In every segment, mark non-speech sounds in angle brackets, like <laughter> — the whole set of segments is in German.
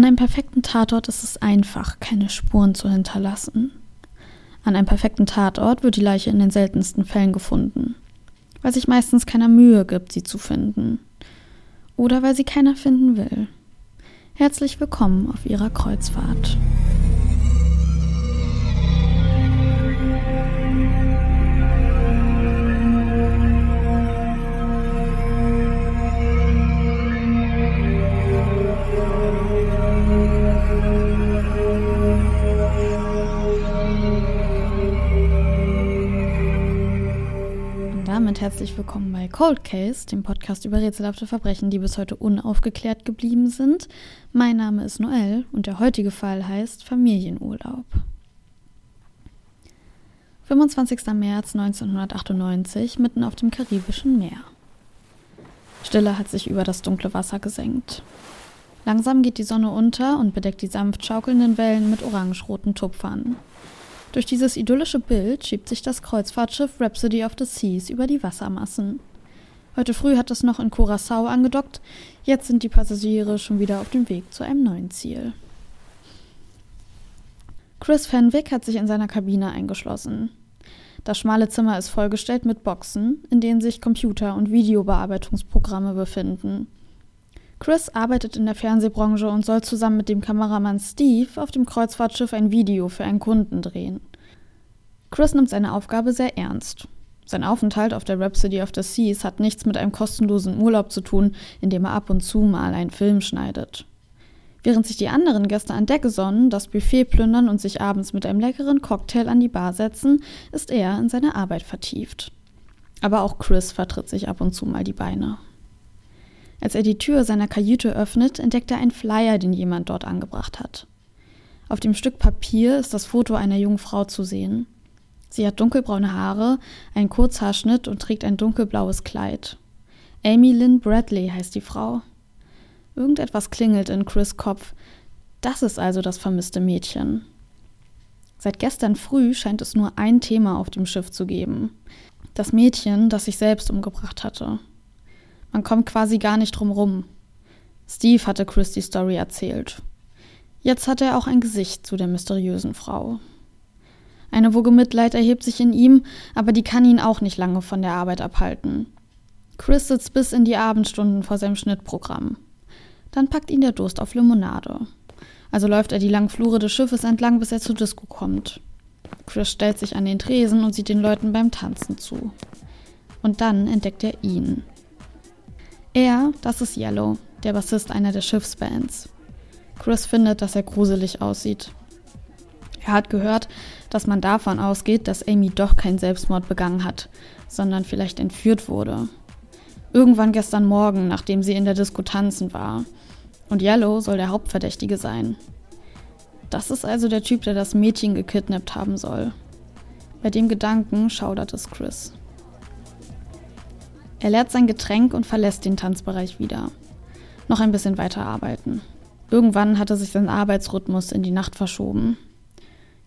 An einem perfekten Tatort ist es einfach, keine Spuren zu hinterlassen. An einem perfekten Tatort wird die Leiche in den seltensten Fällen gefunden, weil sich meistens keiner Mühe gibt, sie zu finden. Oder weil sie keiner finden will. Herzlich willkommen auf Ihrer Kreuzfahrt. Herzlich willkommen bei Cold Case, dem Podcast über rätselhafte Verbrechen, die bis heute unaufgeklärt geblieben sind. Mein Name ist Noel und der heutige Fall heißt Familienurlaub. 25. März 1998, mitten auf dem Karibischen Meer. Stille hat sich über das dunkle Wasser gesenkt. Langsam geht die Sonne unter und bedeckt die sanft schaukelnden Wellen mit orange-roten Tupfern. Durch dieses idyllische Bild schiebt sich das Kreuzfahrtschiff Rhapsody of the Seas über die Wassermassen. Heute früh hat es noch in Curacao angedockt, jetzt sind die Passagiere schon wieder auf dem Weg zu einem neuen Ziel. Chris Fenwick hat sich in seiner Kabine eingeschlossen. Das schmale Zimmer ist vollgestellt mit Boxen, in denen sich Computer- und Videobearbeitungsprogramme befinden. Chris arbeitet in der Fernsehbranche und soll zusammen mit dem Kameramann Steve auf dem Kreuzfahrtschiff ein Video für einen Kunden drehen. Chris nimmt seine Aufgabe sehr ernst. Sein Aufenthalt auf der Rhapsody of the Seas hat nichts mit einem kostenlosen Urlaub zu tun, in dem er ab und zu mal einen Film schneidet. Während sich die anderen Gäste an Deck sonnen, das Buffet plündern und sich abends mit einem leckeren Cocktail an die Bar setzen, ist er in seine Arbeit vertieft. Aber auch Chris vertritt sich ab und zu mal die Beine. Als er die Tür seiner Kajüte öffnet, entdeckt er einen Flyer, den jemand dort angebracht hat. Auf dem Stück Papier ist das Foto einer jungen Frau zu sehen. Sie hat dunkelbraune Haare, einen Kurzhaarschnitt und trägt ein dunkelblaues Kleid. Amy Lynn Bradley heißt die Frau. Irgendetwas klingelt in Chris Kopf. Das ist also das vermisste Mädchen. Seit gestern früh scheint es nur ein Thema auf dem Schiff zu geben. Das Mädchen, das sich selbst umgebracht hatte. Man kommt quasi gar nicht drum rum. Steve hatte Chris die Story erzählt. Jetzt hat er auch ein Gesicht zu der mysteriösen Frau. Eine Woge Mitleid erhebt sich in ihm, aber die kann ihn auch nicht lange von der Arbeit abhalten. Chris sitzt bis in die Abendstunden vor seinem Schnittprogramm. Dann packt ihn der Durst auf Limonade. Also läuft er die langen Flure des Schiffes entlang, bis er zur Disco kommt. Chris stellt sich an den Tresen und sieht den Leuten beim Tanzen zu. Und dann entdeckt er ihn. Er, das ist Yellow, der Bassist einer der Schiffsbands. Chris findet, dass er gruselig aussieht. Er hat gehört, dass man davon ausgeht, dass Amy doch keinen Selbstmord begangen hat, sondern vielleicht entführt wurde. Irgendwann gestern Morgen, nachdem sie in der Disco tanzen war. Und Yellow soll der Hauptverdächtige sein. Das ist also der Typ, der das Mädchen gekidnappt haben soll. Bei dem Gedanken schaudert es Chris. Er leert sein Getränk und verlässt den Tanzbereich wieder. Noch ein bisschen weiter arbeiten. Irgendwann hatte sich sein Arbeitsrhythmus in die Nacht verschoben.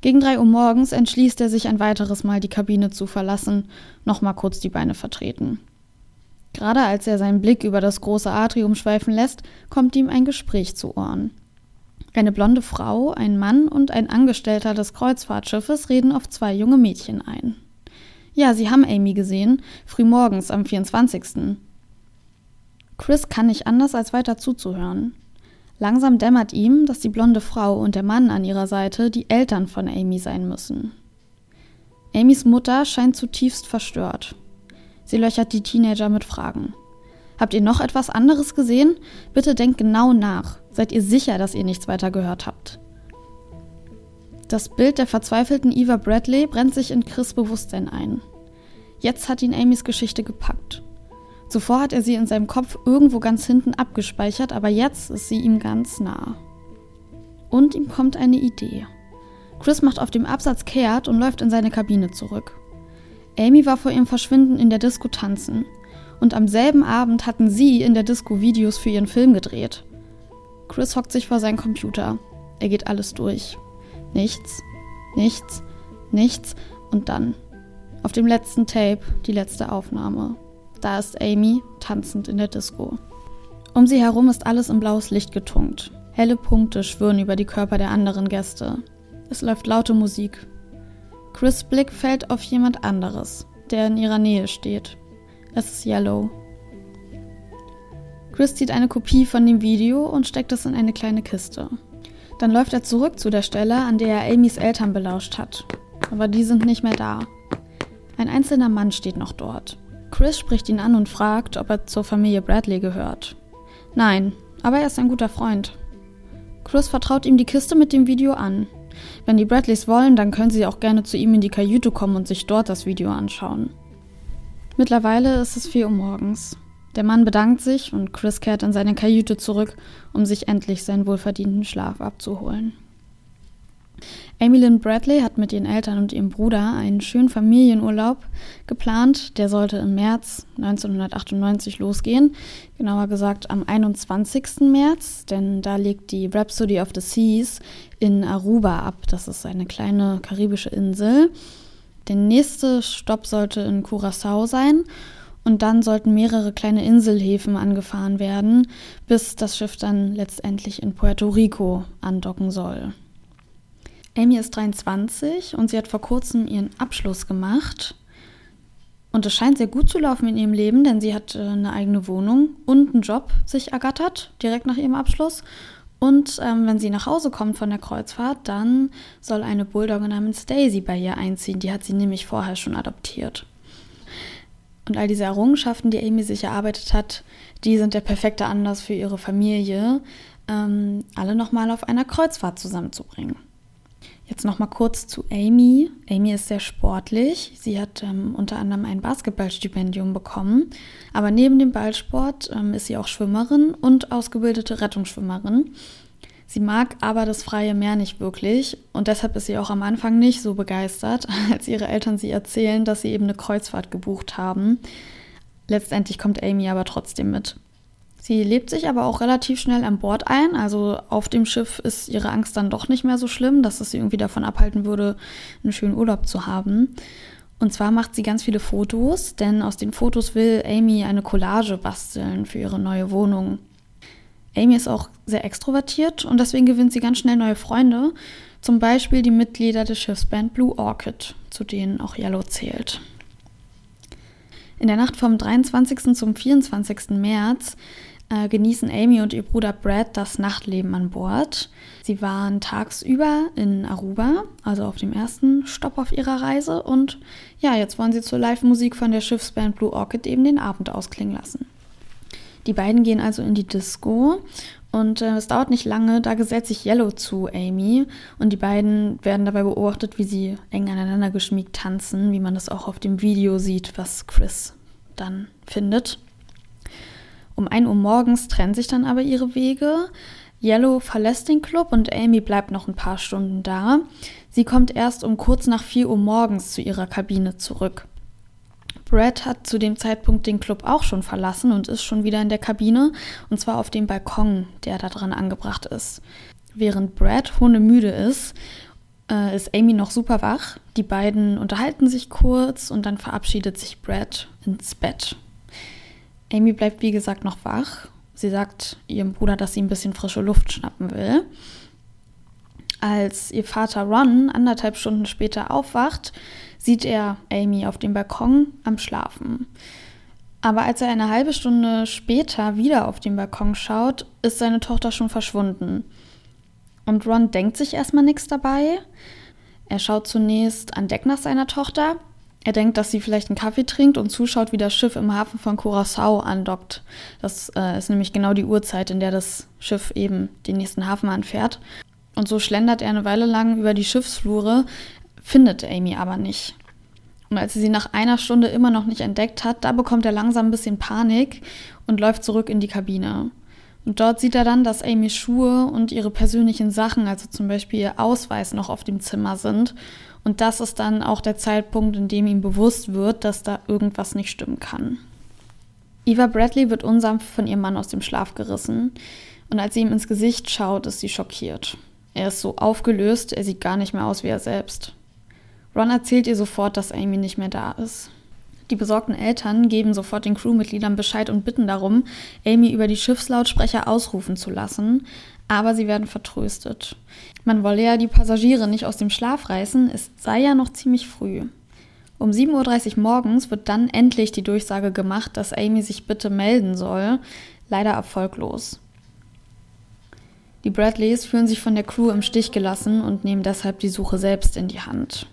Gegen drei Uhr morgens entschließt er sich ein weiteres Mal die Kabine zu verlassen, nochmal kurz die Beine vertreten. Gerade als er seinen Blick über das große Atrium schweifen lässt, kommt ihm ein Gespräch zu Ohren. Eine blonde Frau, ein Mann und ein Angestellter des Kreuzfahrtschiffes reden auf zwei junge Mädchen ein. Ja, sie haben Amy gesehen, frühmorgens am 24. Chris kann nicht anders, als weiter zuzuhören. Langsam dämmert ihm, dass die blonde Frau und der Mann an ihrer Seite die Eltern von Amy sein müssen. Amys Mutter scheint zutiefst verstört. Sie löchert die Teenager mit Fragen. Habt ihr noch etwas anderes gesehen? Bitte denkt genau nach. Seid ihr sicher, dass ihr nichts weiter gehört habt? Das Bild der verzweifelten Eva Bradley brennt sich in Chris Bewusstsein ein. Jetzt hat ihn Amys Geschichte gepackt. Zuvor hat er sie in seinem Kopf irgendwo ganz hinten abgespeichert, aber jetzt ist sie ihm ganz nah. Und ihm kommt eine Idee. Chris macht auf dem Absatz kehrt und läuft in seine Kabine zurück. Amy war vor ihrem Verschwinden in der Disco tanzen. Und am selben Abend hatten sie in der Disco Videos für ihren Film gedreht. Chris hockt sich vor seinen Computer. Er geht alles durch. Nichts, nichts, nichts und dann. Auf dem letzten Tape die letzte Aufnahme. Da ist Amy tanzend in der Disco. Um sie herum ist alles in blaues Licht getunkt. Helle Punkte schwirren über die Körper der anderen Gäste. Es läuft laute Musik. Chris' Blick fällt auf jemand anderes, der in ihrer Nähe steht. Es ist Yellow. Chris zieht eine Kopie von dem Video und steckt es in eine kleine Kiste. Dann läuft er zurück zu der Stelle, an der er Amys Eltern belauscht hat. Aber die sind nicht mehr da. Ein einzelner Mann steht noch dort. Chris spricht ihn an und fragt, ob er zur Familie Bradley gehört. Nein, aber er ist ein guter Freund. Chris vertraut ihm die Kiste mit dem Video an. Wenn die Bradleys wollen, dann können sie auch gerne zu ihm in die Kajüte kommen und sich dort das Video anschauen. Mittlerweile ist es 4 Uhr morgens. Der Mann bedankt sich und Chris kehrt in seine Kajüte zurück, um sich endlich seinen wohlverdienten Schlaf abzuholen. Amy Lynn Bradley hat mit ihren Eltern und ihrem Bruder einen schönen Familienurlaub geplant. Der sollte im März 1998 losgehen. Genauer gesagt am 21. März, denn da liegt die Rhapsody of the Seas in Aruba ab. Das ist eine kleine karibische Insel. Der nächste Stopp sollte in Curacao sein. Und dann sollten mehrere kleine Inselhäfen angefahren werden, bis das Schiff dann letztendlich in Puerto Rico andocken soll. Amy ist 23 und sie hat vor kurzem ihren Abschluss gemacht. Und es scheint sehr gut zu laufen in ihrem Leben, denn sie hat äh, eine eigene Wohnung und einen Job sich ergattert, direkt nach ihrem Abschluss. Und ähm, wenn sie nach Hause kommt von der Kreuzfahrt, dann soll eine Bulldogge namens Daisy bei ihr einziehen. Die hat sie nämlich vorher schon adoptiert. Und all diese Errungenschaften, die Amy sich erarbeitet hat, die sind der perfekte Anlass für ihre Familie, ähm, alle nochmal auf einer Kreuzfahrt zusammenzubringen. Jetzt noch mal kurz zu Amy. Amy ist sehr sportlich. Sie hat ähm, unter anderem ein Basketballstipendium bekommen. Aber neben dem Ballsport ähm, ist sie auch Schwimmerin und ausgebildete Rettungsschwimmerin. Sie mag aber das freie Meer nicht wirklich und deshalb ist sie auch am Anfang nicht so begeistert, <laughs> als ihre Eltern sie erzählen, dass sie eben eine Kreuzfahrt gebucht haben. Letztendlich kommt Amy aber trotzdem mit. Sie lebt sich aber auch relativ schnell an Bord ein. Also auf dem Schiff ist ihre Angst dann doch nicht mehr so schlimm, dass es sie irgendwie davon abhalten würde, einen schönen Urlaub zu haben. Und zwar macht sie ganz viele Fotos, denn aus den Fotos will Amy eine Collage basteln für ihre neue Wohnung. Amy ist auch sehr extrovertiert und deswegen gewinnt sie ganz schnell neue Freunde, zum Beispiel die Mitglieder der Schiffsband Blue Orchid, zu denen auch Yellow zählt. In der Nacht vom 23. zum 24. März äh, genießen Amy und ihr Bruder Brad das Nachtleben an Bord. Sie waren tagsüber in Aruba, also auf dem ersten Stopp auf ihrer Reise. Und ja, jetzt wollen sie zur Live-Musik von der Schiffsband Blue Orchid eben den Abend ausklingen lassen. Die beiden gehen also in die Disco und äh, es dauert nicht lange, da gesellt sich Yellow zu Amy und die beiden werden dabei beobachtet, wie sie eng aneinander geschmiegt tanzen, wie man das auch auf dem Video sieht, was Chris dann findet. Um 1 Uhr morgens trennen sich dann aber ihre Wege. Yellow verlässt den Club und Amy bleibt noch ein paar Stunden da. Sie kommt erst um kurz nach 4 Uhr morgens zu ihrer Kabine zurück. Brad hat zu dem Zeitpunkt den Club auch schon verlassen und ist schon wieder in der Kabine, und zwar auf dem Balkon, der da dran angebracht ist. Während Brad hundemüde ist, äh, ist Amy noch super wach. Die beiden unterhalten sich kurz und dann verabschiedet sich Brad ins Bett. Amy bleibt wie gesagt noch wach. Sie sagt ihrem Bruder, dass sie ein bisschen frische Luft schnappen will. Als ihr Vater Ron anderthalb Stunden später aufwacht, sieht er Amy auf dem Balkon am Schlafen. Aber als er eine halbe Stunde später wieder auf den Balkon schaut, ist seine Tochter schon verschwunden. Und Ron denkt sich erstmal nichts dabei. Er schaut zunächst an Deck nach seiner Tochter, er denkt, dass sie vielleicht einen Kaffee trinkt und zuschaut, wie das Schiff im Hafen von Curacao andockt. Das äh, ist nämlich genau die Uhrzeit, in der das Schiff eben den nächsten Hafen anfährt. Und so schlendert er eine Weile lang über die Schiffsflure, findet Amy aber nicht. Und als er sie nach einer Stunde immer noch nicht entdeckt hat, da bekommt er langsam ein bisschen Panik und läuft zurück in die Kabine. Und dort sieht er dann, dass Amys Schuhe und ihre persönlichen Sachen, also zum Beispiel ihr Ausweis, noch auf dem Zimmer sind. Und das ist dann auch der Zeitpunkt, in dem ihm bewusst wird, dass da irgendwas nicht stimmen kann. Eva Bradley wird unsanft von ihrem Mann aus dem Schlaf gerissen. Und als sie ihm ins Gesicht schaut, ist sie schockiert. Er ist so aufgelöst, er sieht gar nicht mehr aus wie er selbst. Ron erzählt ihr sofort, dass Amy nicht mehr da ist. Die besorgten Eltern geben sofort den Crewmitgliedern Bescheid und bitten darum, Amy über die Schiffslautsprecher ausrufen zu lassen, aber sie werden vertröstet. Man wolle ja die Passagiere nicht aus dem Schlaf reißen, es sei ja noch ziemlich früh. Um 7.30 Uhr morgens wird dann endlich die Durchsage gemacht, dass Amy sich bitte melden soll, leider erfolglos. Die Bradleys fühlen sich von der Crew im Stich gelassen und nehmen deshalb die Suche selbst in die Hand.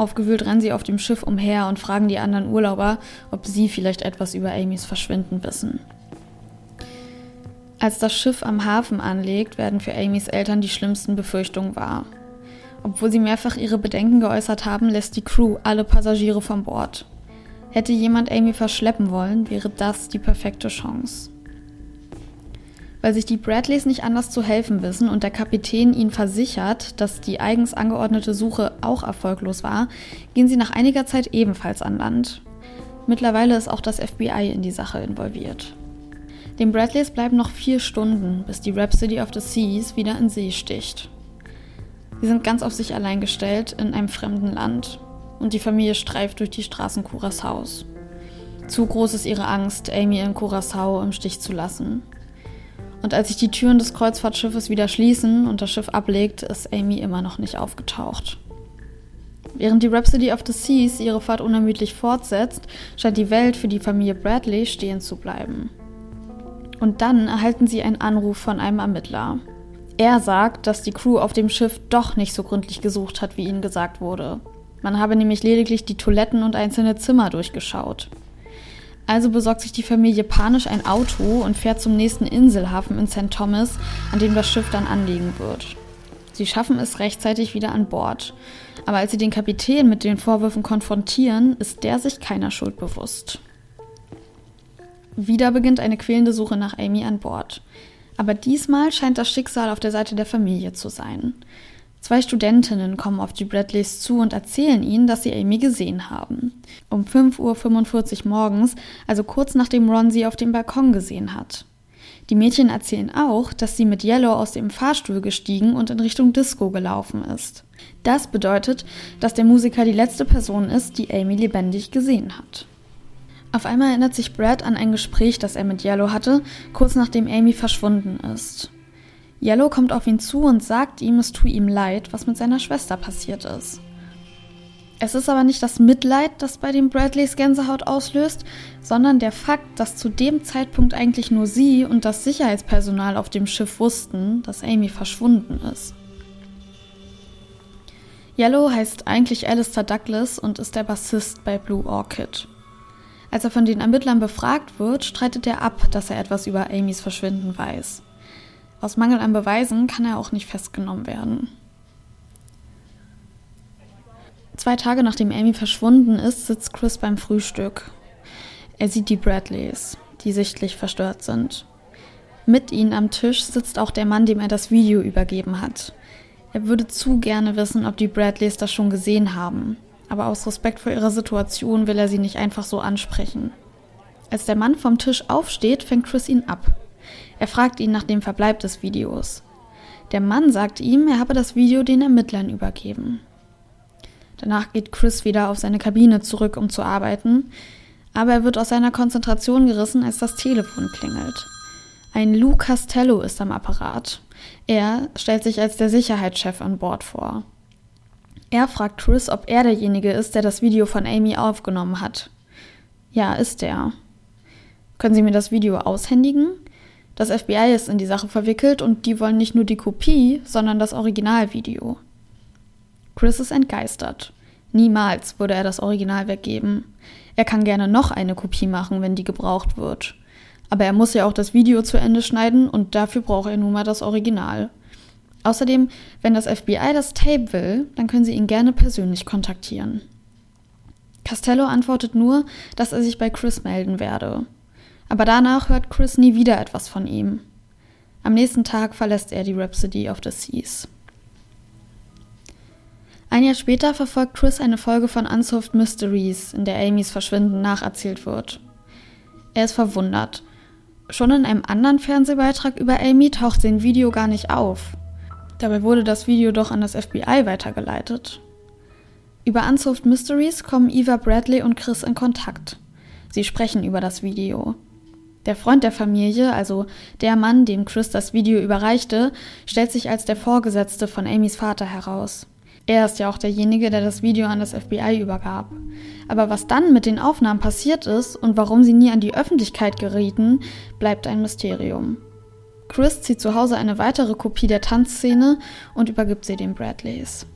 Aufgewühlt rennen sie auf dem Schiff umher und fragen die anderen Urlauber, ob sie vielleicht etwas über Amys Verschwinden wissen. Als das Schiff am Hafen anlegt, werden für Amys Eltern die schlimmsten Befürchtungen wahr. Obwohl sie mehrfach ihre Bedenken geäußert haben, lässt die Crew alle Passagiere von Bord. Hätte jemand Amy verschleppen wollen, wäre das die perfekte Chance. Weil sich die Bradleys nicht anders zu helfen wissen und der Kapitän ihnen versichert, dass die eigens angeordnete Suche auch erfolglos war, gehen sie nach einiger Zeit ebenfalls an Land. Mittlerweile ist auch das FBI in die Sache involviert. Den Bradleys bleiben noch vier Stunden, bis die Rhapsody of the Seas wieder in See sticht. Sie sind ganz auf sich allein gestellt in einem fremden Land und die Familie streift durch die Straßen Curaçaos. Zu groß ist ihre Angst, Amy in Curaçao im Stich zu lassen. Und als sich die Türen des Kreuzfahrtschiffes wieder schließen und das Schiff ablegt, ist Amy immer noch nicht aufgetaucht. Während die Rhapsody of the Seas ihre Fahrt unermüdlich fortsetzt, scheint die Welt für die Familie Bradley stehen zu bleiben. Und dann erhalten sie einen Anruf von einem Ermittler. Er sagt, dass die Crew auf dem Schiff doch nicht so gründlich gesucht hat, wie ihnen gesagt wurde. Man habe nämlich lediglich die Toiletten und einzelne Zimmer durchgeschaut. Also besorgt sich die Familie panisch ein Auto und fährt zum nächsten Inselhafen in St. Thomas, an dem das Schiff dann anlegen wird. Sie schaffen es rechtzeitig wieder an Bord. Aber als sie den Kapitän mit den Vorwürfen konfrontieren, ist der sich keiner Schuld bewusst. Wieder beginnt eine quälende Suche nach Amy an Bord. Aber diesmal scheint das Schicksal auf der Seite der Familie zu sein. Zwei Studentinnen kommen auf die Bradleys zu und erzählen ihnen, dass sie Amy gesehen haben. Um 5.45 Uhr morgens, also kurz nachdem Ron sie auf dem Balkon gesehen hat. Die Mädchen erzählen auch, dass sie mit Yellow aus dem Fahrstuhl gestiegen und in Richtung Disco gelaufen ist. Das bedeutet, dass der Musiker die letzte Person ist, die Amy lebendig gesehen hat. Auf einmal erinnert sich Brad an ein Gespräch, das er mit Yellow hatte, kurz nachdem Amy verschwunden ist. Yellow kommt auf ihn zu und sagt ihm, es tue ihm leid, was mit seiner Schwester passiert ist. Es ist aber nicht das Mitleid, das bei den Bradleys Gänsehaut auslöst, sondern der Fakt, dass zu dem Zeitpunkt eigentlich nur sie und das Sicherheitspersonal auf dem Schiff wussten, dass Amy verschwunden ist. Yellow heißt eigentlich Alistair Douglas und ist der Bassist bei Blue Orchid. Als er von den Ermittlern befragt wird, streitet er ab, dass er etwas über Amys Verschwinden weiß. Aus Mangel an Beweisen kann er auch nicht festgenommen werden. Zwei Tage nachdem Amy verschwunden ist, sitzt Chris beim Frühstück. Er sieht die Bradleys, die sichtlich verstört sind. Mit ihnen am Tisch sitzt auch der Mann, dem er das Video übergeben hat. Er würde zu gerne wissen, ob die Bradleys das schon gesehen haben, aber aus Respekt vor ihrer Situation will er sie nicht einfach so ansprechen. Als der Mann vom Tisch aufsteht, fängt Chris ihn ab. Er fragt ihn nach dem Verbleib des Videos. Der Mann sagt ihm, er habe das Video den Ermittlern übergeben. Danach geht Chris wieder auf seine Kabine zurück, um zu arbeiten, aber er wird aus seiner Konzentration gerissen, als das Telefon klingelt. Ein Lou Castello ist am Apparat. Er stellt sich als der Sicherheitschef an Bord vor. Er fragt Chris, ob er derjenige ist, der das Video von Amy aufgenommen hat. Ja, ist er. Können Sie mir das Video aushändigen? Das FBI ist in die Sache verwickelt und die wollen nicht nur die Kopie, sondern das Originalvideo. Chris ist entgeistert. Niemals würde er das Original weggeben. Er kann gerne noch eine Kopie machen, wenn die gebraucht wird. Aber er muss ja auch das Video zu Ende schneiden und dafür braucht er nun mal das Original. Außerdem, wenn das FBI das Tape will, dann können sie ihn gerne persönlich kontaktieren. Castello antwortet nur, dass er sich bei Chris melden werde. Aber danach hört Chris nie wieder etwas von ihm. Am nächsten Tag verlässt er die Rhapsody of the Seas. Ein Jahr später verfolgt Chris eine Folge von Unsolved Mysteries, in der Amys Verschwinden nacherzählt wird. Er ist verwundert. Schon in einem anderen Fernsehbeitrag über Amy taucht sein Video gar nicht auf. Dabei wurde das Video doch an das FBI weitergeleitet. Über Unsolved Mysteries kommen Eva Bradley und Chris in Kontakt. Sie sprechen über das Video. Der Freund der Familie, also der Mann, dem Chris das Video überreichte, stellt sich als der Vorgesetzte von Amys Vater heraus. Er ist ja auch derjenige, der das Video an das FBI übergab. Aber was dann mit den Aufnahmen passiert ist und warum sie nie an die Öffentlichkeit gerieten, bleibt ein Mysterium. Chris zieht zu Hause eine weitere Kopie der Tanzszene und übergibt sie den Bradleys.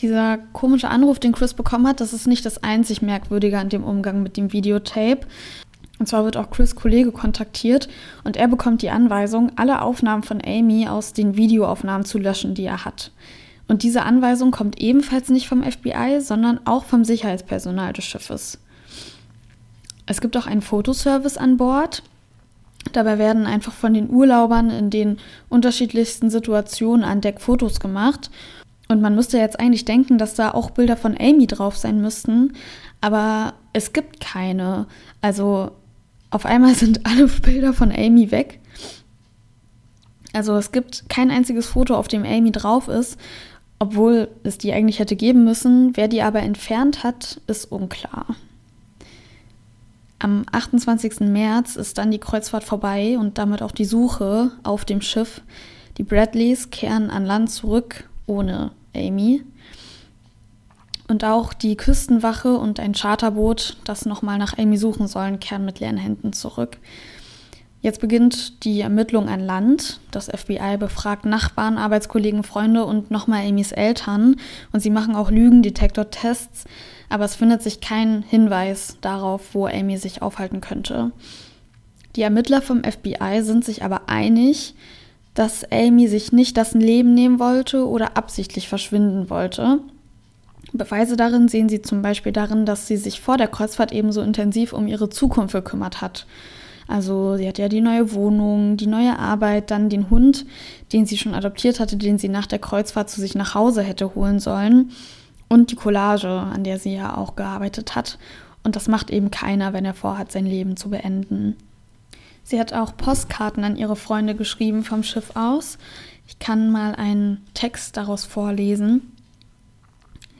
Dieser komische Anruf, den Chris bekommen hat, das ist nicht das einzig Merkwürdige an dem Umgang mit dem Videotape. Und zwar wird auch Chris Kollege kontaktiert und er bekommt die Anweisung, alle Aufnahmen von Amy aus den Videoaufnahmen zu löschen, die er hat. Und diese Anweisung kommt ebenfalls nicht vom FBI, sondern auch vom Sicherheitspersonal des Schiffes. Es gibt auch einen Fotoservice an Bord. Dabei werden einfach von den Urlaubern in den unterschiedlichsten Situationen an Deck Fotos gemacht. Und man müsste jetzt eigentlich denken, dass da auch Bilder von Amy drauf sein müssten, aber es gibt keine. Also auf einmal sind alle Bilder von Amy weg. Also es gibt kein einziges Foto, auf dem Amy drauf ist, obwohl es die eigentlich hätte geben müssen. Wer die aber entfernt hat, ist unklar. Am 28. März ist dann die Kreuzfahrt vorbei und damit auch die Suche auf dem Schiff. Die Bradleys kehren an Land zurück ohne Amy. Und auch die Küstenwache und ein Charterboot, das nochmal nach Amy suchen sollen, kehren mit leeren Händen zurück. Jetzt beginnt die Ermittlung an Land. Das FBI befragt Nachbarn, Arbeitskollegen, Freunde und nochmal Amys Eltern. Und sie machen auch Lügendetektor-Tests, aber es findet sich kein Hinweis darauf, wo Amy sich aufhalten könnte. Die Ermittler vom FBI sind sich aber einig, dass Amy sich nicht das Leben nehmen wollte oder absichtlich verschwinden wollte. Beweise darin sehen Sie zum Beispiel darin, dass sie sich vor der Kreuzfahrt ebenso intensiv um ihre Zukunft gekümmert hat. Also sie hat ja die neue Wohnung, die neue Arbeit, dann den Hund, den sie schon adoptiert hatte, den sie nach der Kreuzfahrt zu sich nach Hause hätte holen sollen und die Collage, an der sie ja auch gearbeitet hat. Und das macht eben keiner, wenn er vorhat, sein Leben zu beenden. Sie hat auch Postkarten an ihre Freunde geschrieben vom Schiff aus. Ich kann mal einen Text daraus vorlesen.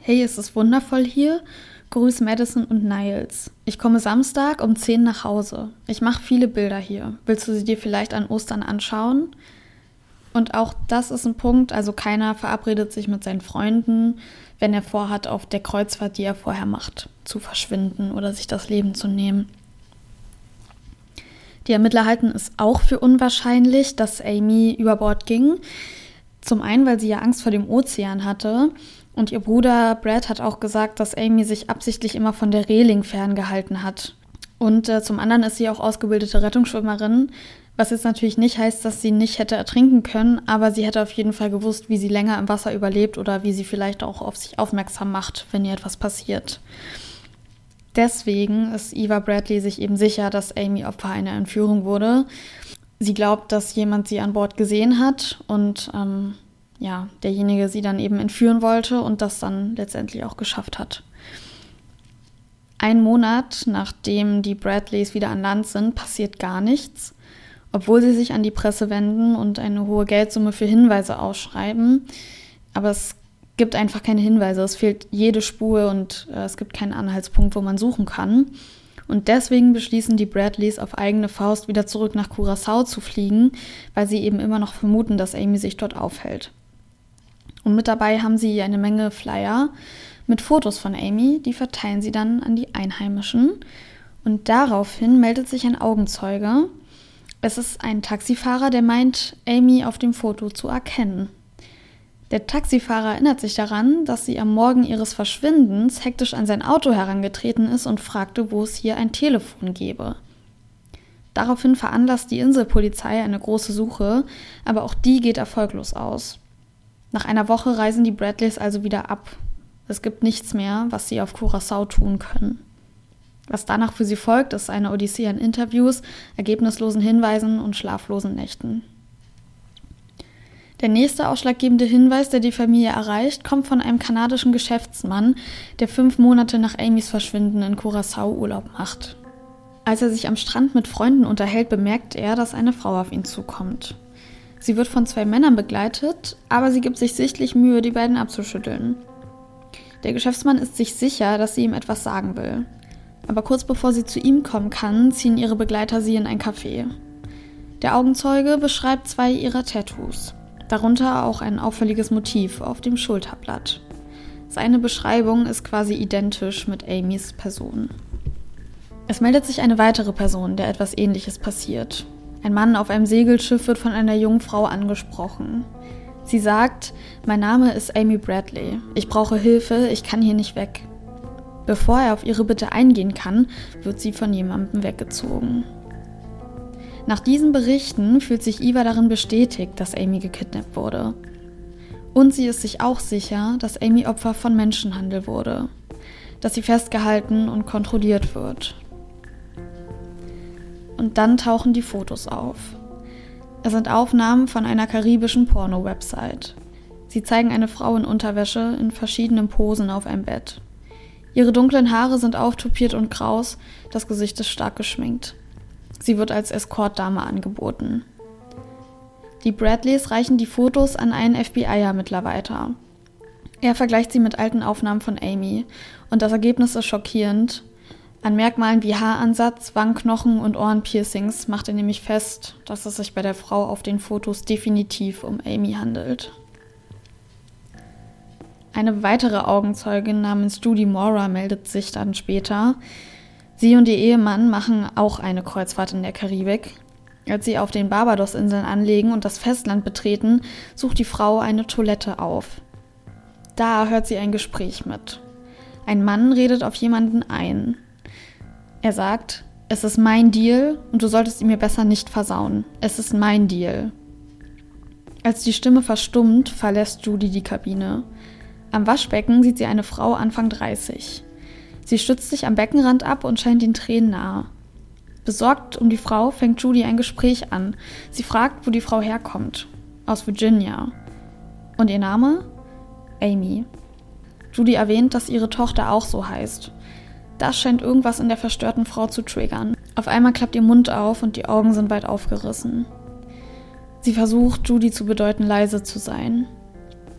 Hey, es ist wundervoll hier. Grüß Madison und Niles. Ich komme Samstag um 10 nach Hause. Ich mache viele Bilder hier. Willst du sie dir vielleicht an Ostern anschauen? Und auch das ist ein Punkt, also keiner verabredet sich mit seinen Freunden, wenn er vorhat, auf der Kreuzfahrt, die er vorher macht, zu verschwinden oder sich das Leben zu nehmen. Die Ermittler halten es auch für unwahrscheinlich, dass Amy über Bord ging. Zum einen, weil sie ja Angst vor dem Ozean hatte und ihr Bruder Brad hat auch gesagt, dass Amy sich absichtlich immer von der Reling ferngehalten hat. Und äh, zum anderen ist sie auch ausgebildete Rettungsschwimmerin, was jetzt natürlich nicht heißt, dass sie nicht hätte ertrinken können, aber sie hätte auf jeden Fall gewusst, wie sie länger im Wasser überlebt oder wie sie vielleicht auch auf sich aufmerksam macht, wenn ihr etwas passiert. Deswegen ist Eva Bradley sich eben sicher, dass Amy Opfer einer Entführung wurde. Sie glaubt, dass jemand sie an Bord gesehen hat und ähm, ja, derjenige sie dann eben entführen wollte und das dann letztendlich auch geschafft hat. Ein Monat nachdem die Bradleys wieder an Land sind, passiert gar nichts, obwohl sie sich an die Presse wenden und eine hohe Geldsumme für Hinweise ausschreiben. Aber es gibt einfach keine Hinweise, es fehlt jede Spur und äh, es gibt keinen Anhaltspunkt, wo man suchen kann. Und deswegen beschließen die Bradleys auf eigene Faust wieder zurück nach Curacao zu fliegen, weil sie eben immer noch vermuten, dass Amy sich dort aufhält. Und mit dabei haben sie eine Menge Flyer mit Fotos von Amy, die verteilen sie dann an die Einheimischen. Und daraufhin meldet sich ein Augenzeuge. Es ist ein Taxifahrer, der meint, Amy auf dem Foto zu erkennen. Der Taxifahrer erinnert sich daran, dass sie am Morgen ihres Verschwindens hektisch an sein Auto herangetreten ist und fragte, wo es hier ein Telefon gebe. Daraufhin veranlasst die Inselpolizei eine große Suche, aber auch die geht erfolglos aus. Nach einer Woche reisen die Bradleys also wieder ab. Es gibt nichts mehr, was sie auf Curacao tun können. Was danach für sie folgt, ist eine Odyssee an Interviews, ergebnislosen Hinweisen und schlaflosen Nächten. Der nächste ausschlaggebende Hinweis, der die Familie erreicht, kommt von einem kanadischen Geschäftsmann, der fünf Monate nach Amys Verschwinden in Curacao Urlaub macht. Als er sich am Strand mit Freunden unterhält, bemerkt er, dass eine Frau auf ihn zukommt. Sie wird von zwei Männern begleitet, aber sie gibt sich sichtlich Mühe, die beiden abzuschütteln. Der Geschäftsmann ist sich sicher, dass sie ihm etwas sagen will. Aber kurz bevor sie zu ihm kommen kann, ziehen ihre Begleiter sie in ein Café. Der Augenzeuge beschreibt zwei ihrer Tattoos, darunter auch ein auffälliges Motiv auf dem Schulterblatt. Seine Beschreibung ist quasi identisch mit Amys Person. Es meldet sich eine weitere Person, der etwas Ähnliches passiert. Ein Mann auf einem Segelschiff wird von einer jungen Frau angesprochen. Sie sagt, mein Name ist Amy Bradley. Ich brauche Hilfe, ich kann hier nicht weg. Bevor er auf ihre Bitte eingehen kann, wird sie von jemandem weggezogen. Nach diesen Berichten fühlt sich Eva darin bestätigt, dass Amy gekidnappt wurde. Und sie ist sich auch sicher, dass Amy Opfer von Menschenhandel wurde, dass sie festgehalten und kontrolliert wird. Und dann tauchen die Fotos auf. Es sind Aufnahmen von einer karibischen Porno-Website. Sie zeigen eine Frau in Unterwäsche in verschiedenen Posen auf einem Bett. Ihre dunklen Haare sind auftupiert und kraus, das Gesicht ist stark geschminkt. Sie wird als Escortdame angeboten. Die Bradleys reichen die Fotos an einen FBI-Ermittler weiter. Er vergleicht sie mit alten Aufnahmen von Amy und das Ergebnis ist schockierend. An Merkmalen wie Haaransatz, Wangenknochen und Ohrenpiercings macht er nämlich fest, dass es sich bei der Frau auf den Fotos definitiv um Amy handelt. Eine weitere Augenzeugin namens Judy Mora meldet sich dann später. Sie und ihr Ehemann machen auch eine Kreuzfahrt in der Karibik. Als sie auf den Barbados-Inseln anlegen und das Festland betreten, sucht die Frau eine Toilette auf. Da hört sie ein Gespräch mit. Ein Mann redet auf jemanden ein. Er sagt, es ist mein Deal und du solltest ihn mir besser nicht versauen. Es ist mein Deal. Als die Stimme verstummt, verlässt Judy die Kabine. Am Waschbecken sieht sie eine Frau Anfang 30. Sie stützt sich am Beckenrand ab und scheint den Tränen nahe. Besorgt um die Frau fängt Judy ein Gespräch an. Sie fragt, wo die Frau herkommt. Aus Virginia. Und ihr Name? Amy. Judy erwähnt, dass ihre Tochter auch so heißt. Das scheint irgendwas in der verstörten Frau zu triggern. Auf einmal klappt ihr Mund auf und die Augen sind weit aufgerissen. Sie versucht, Judy zu bedeuten, leise zu sein.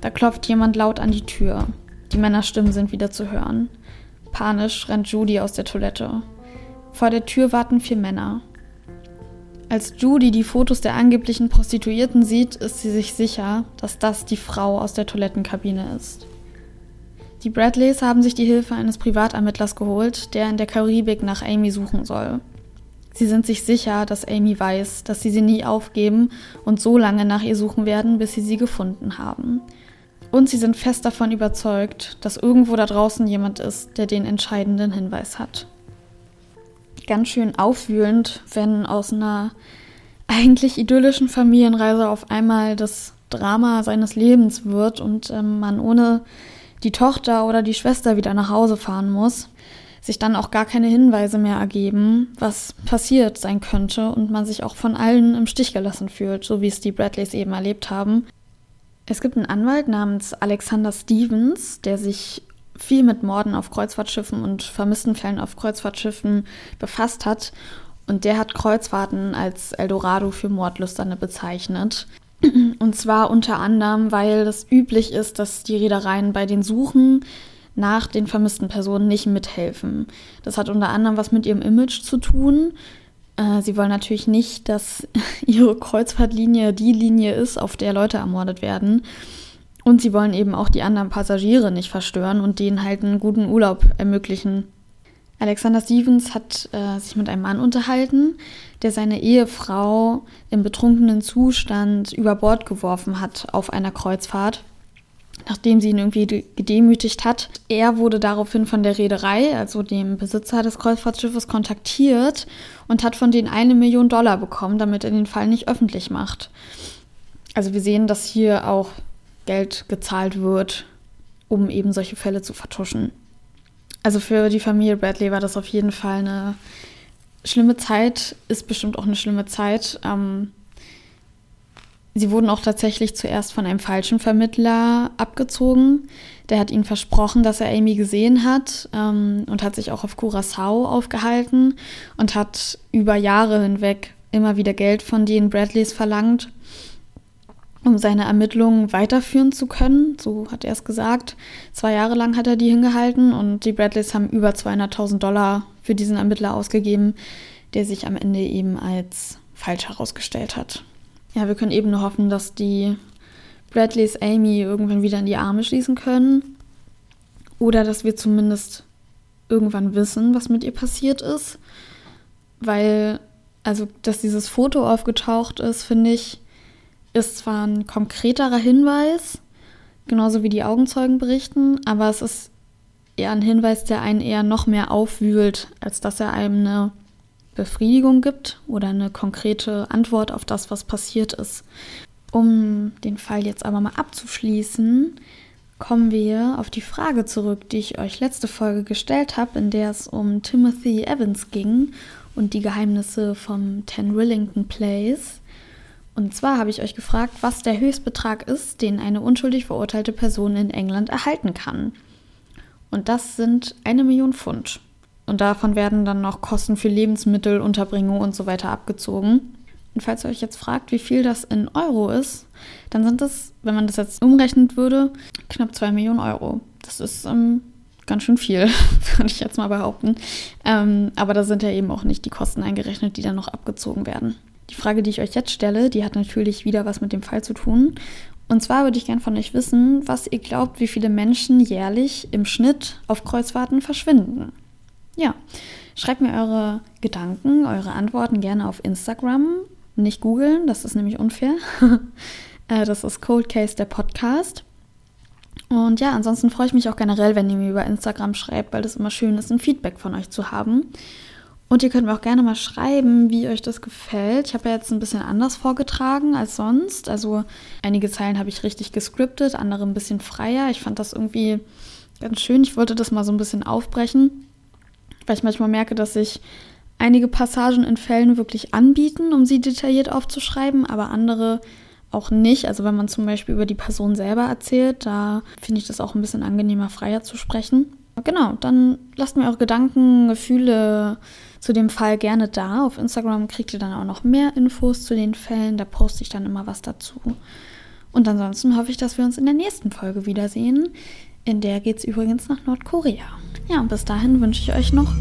Da klopft jemand laut an die Tür. Die Männerstimmen sind wieder zu hören. Panisch rennt Judy aus der Toilette. Vor der Tür warten vier Männer. Als Judy die Fotos der angeblichen Prostituierten sieht, ist sie sich sicher, dass das die Frau aus der Toilettenkabine ist. Die Bradleys haben sich die Hilfe eines Privatermittlers geholt, der in der Karibik nach Amy suchen soll. Sie sind sich sicher, dass Amy weiß, dass sie sie nie aufgeben und so lange nach ihr suchen werden, bis sie sie gefunden haben. Und sie sind fest davon überzeugt, dass irgendwo da draußen jemand ist, der den entscheidenden Hinweis hat. Ganz schön aufwühlend, wenn aus einer eigentlich idyllischen Familienreise auf einmal das Drama seines Lebens wird und ähm, man ohne die Tochter oder die Schwester wieder nach Hause fahren muss, sich dann auch gar keine Hinweise mehr ergeben, was passiert sein könnte und man sich auch von allen im Stich gelassen fühlt, so wie es die Bradleys eben erlebt haben. Es gibt einen Anwalt namens Alexander Stevens, der sich viel mit Morden auf Kreuzfahrtschiffen und vermissten Fällen auf Kreuzfahrtschiffen befasst hat. Und der hat Kreuzfahrten als Eldorado für Mordlüsterne bezeichnet. <clears throat> Und zwar unter anderem, weil es üblich ist, dass die Reedereien bei den Suchen nach den vermissten Personen nicht mithelfen. Das hat unter anderem was mit ihrem Image zu tun. Äh, sie wollen natürlich nicht, dass <laughs> ihre Kreuzfahrtlinie die Linie ist, auf der Leute ermordet werden. Und sie wollen eben auch die anderen Passagiere nicht verstören und denen halt einen guten Urlaub ermöglichen. Alexander Stevens hat äh, sich mit einem Mann unterhalten, der seine Ehefrau im betrunkenen Zustand über Bord geworfen hat auf einer Kreuzfahrt, nachdem sie ihn irgendwie gedemütigt hat. Er wurde daraufhin von der Reederei, also dem Besitzer des Kreuzfahrtschiffes, kontaktiert und hat von denen eine Million Dollar bekommen, damit er den Fall nicht öffentlich macht. Also wir sehen, dass hier auch Geld gezahlt wird, um eben solche Fälle zu vertuschen. Also für die Familie Bradley war das auf jeden Fall eine schlimme Zeit, ist bestimmt auch eine schlimme Zeit. Ähm, sie wurden auch tatsächlich zuerst von einem falschen Vermittler abgezogen. Der hat ihnen versprochen, dass er Amy gesehen hat ähm, und hat sich auch auf Curacao aufgehalten und hat über Jahre hinweg immer wieder Geld von den Bradleys verlangt. Um seine Ermittlungen weiterführen zu können. So hat er es gesagt. Zwei Jahre lang hat er die hingehalten und die Bradleys haben über 200.000 Dollar für diesen Ermittler ausgegeben, der sich am Ende eben als falsch herausgestellt hat. Ja, wir können eben nur hoffen, dass die Bradleys Amy irgendwann wieder in die Arme schließen können. Oder dass wir zumindest irgendwann wissen, was mit ihr passiert ist. Weil, also, dass dieses Foto aufgetaucht ist, finde ich, ist zwar ein konkreterer Hinweis, genauso wie die Augenzeugen berichten, aber es ist eher ein Hinweis, der einen eher noch mehr aufwühlt, als dass er einem eine Befriedigung gibt oder eine konkrete Antwort auf das, was passiert ist. Um den Fall jetzt aber mal abzuschließen, kommen wir auf die Frage zurück, die ich euch letzte Folge gestellt habe, in der es um Timothy Evans ging und die Geheimnisse vom Ten Rillington Place. Und zwar habe ich euch gefragt, was der Höchstbetrag ist, den eine unschuldig verurteilte Person in England erhalten kann. Und das sind eine Million Pfund. Und davon werden dann noch Kosten für Lebensmittel, Unterbringung und so weiter abgezogen. Und falls ihr euch jetzt fragt, wie viel das in Euro ist, dann sind das, wenn man das jetzt umrechnen würde, knapp 2 Millionen Euro. Das ist ähm, ganz schön viel, <laughs> würde ich jetzt mal behaupten. Ähm, aber da sind ja eben auch nicht die Kosten eingerechnet, die dann noch abgezogen werden. Die Frage, die ich euch jetzt stelle, die hat natürlich wieder was mit dem Fall zu tun. Und zwar würde ich gern von euch wissen, was ihr glaubt, wie viele Menschen jährlich im Schnitt auf Kreuzfahrten verschwinden. Ja, schreibt mir eure Gedanken, eure Antworten gerne auf Instagram. Nicht googeln, das ist nämlich unfair. <laughs> Äh, das ist Cold Case, der Podcast. Und ja, ansonsten freue ich mich auch generell, wenn ihr mir über Instagram schreibt, weil das immer schön ist, ein Feedback von euch zu haben. Und ihr könnt mir auch gerne mal schreiben, wie euch das gefällt. Ich habe ja jetzt ein bisschen anders vorgetragen als sonst. Also einige Zeilen habe ich richtig gescriptet, andere ein bisschen freier. Ich fand das irgendwie ganz schön. Ich wollte das mal so ein bisschen aufbrechen weil ich manchmal merke, dass sich einige Passagen in Fällen wirklich anbieten, um sie detailliert aufzuschreiben, aber andere auch nicht. Also wenn man zum Beispiel über die Person selber erzählt, da finde ich das auch ein bisschen angenehmer, freier zu sprechen. Genau, dann lasst mir eure Gedanken, Gefühle zu dem Fall gerne da. Auf Instagram kriegt ihr dann auch noch mehr Infos zu den Fällen. Da poste ich dann immer was dazu. Und ansonsten hoffe ich, dass wir uns in der nächsten Folge wiedersehen. In der geht es übrigens nach Nordkorea. Ja, und bis dahin wünsche ich euch noch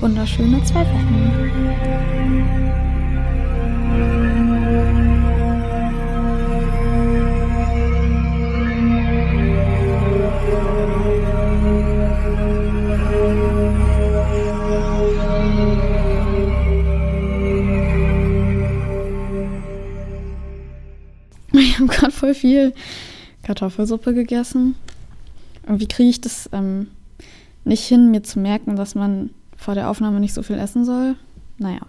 wunderschöne zwei Wochen. Habe gerade voll viel Kartoffelsuppe gegessen. Und wie kriege ich das ähm, nicht hin, mir zu merken, dass man vor der Aufnahme nicht so viel essen soll? Naja.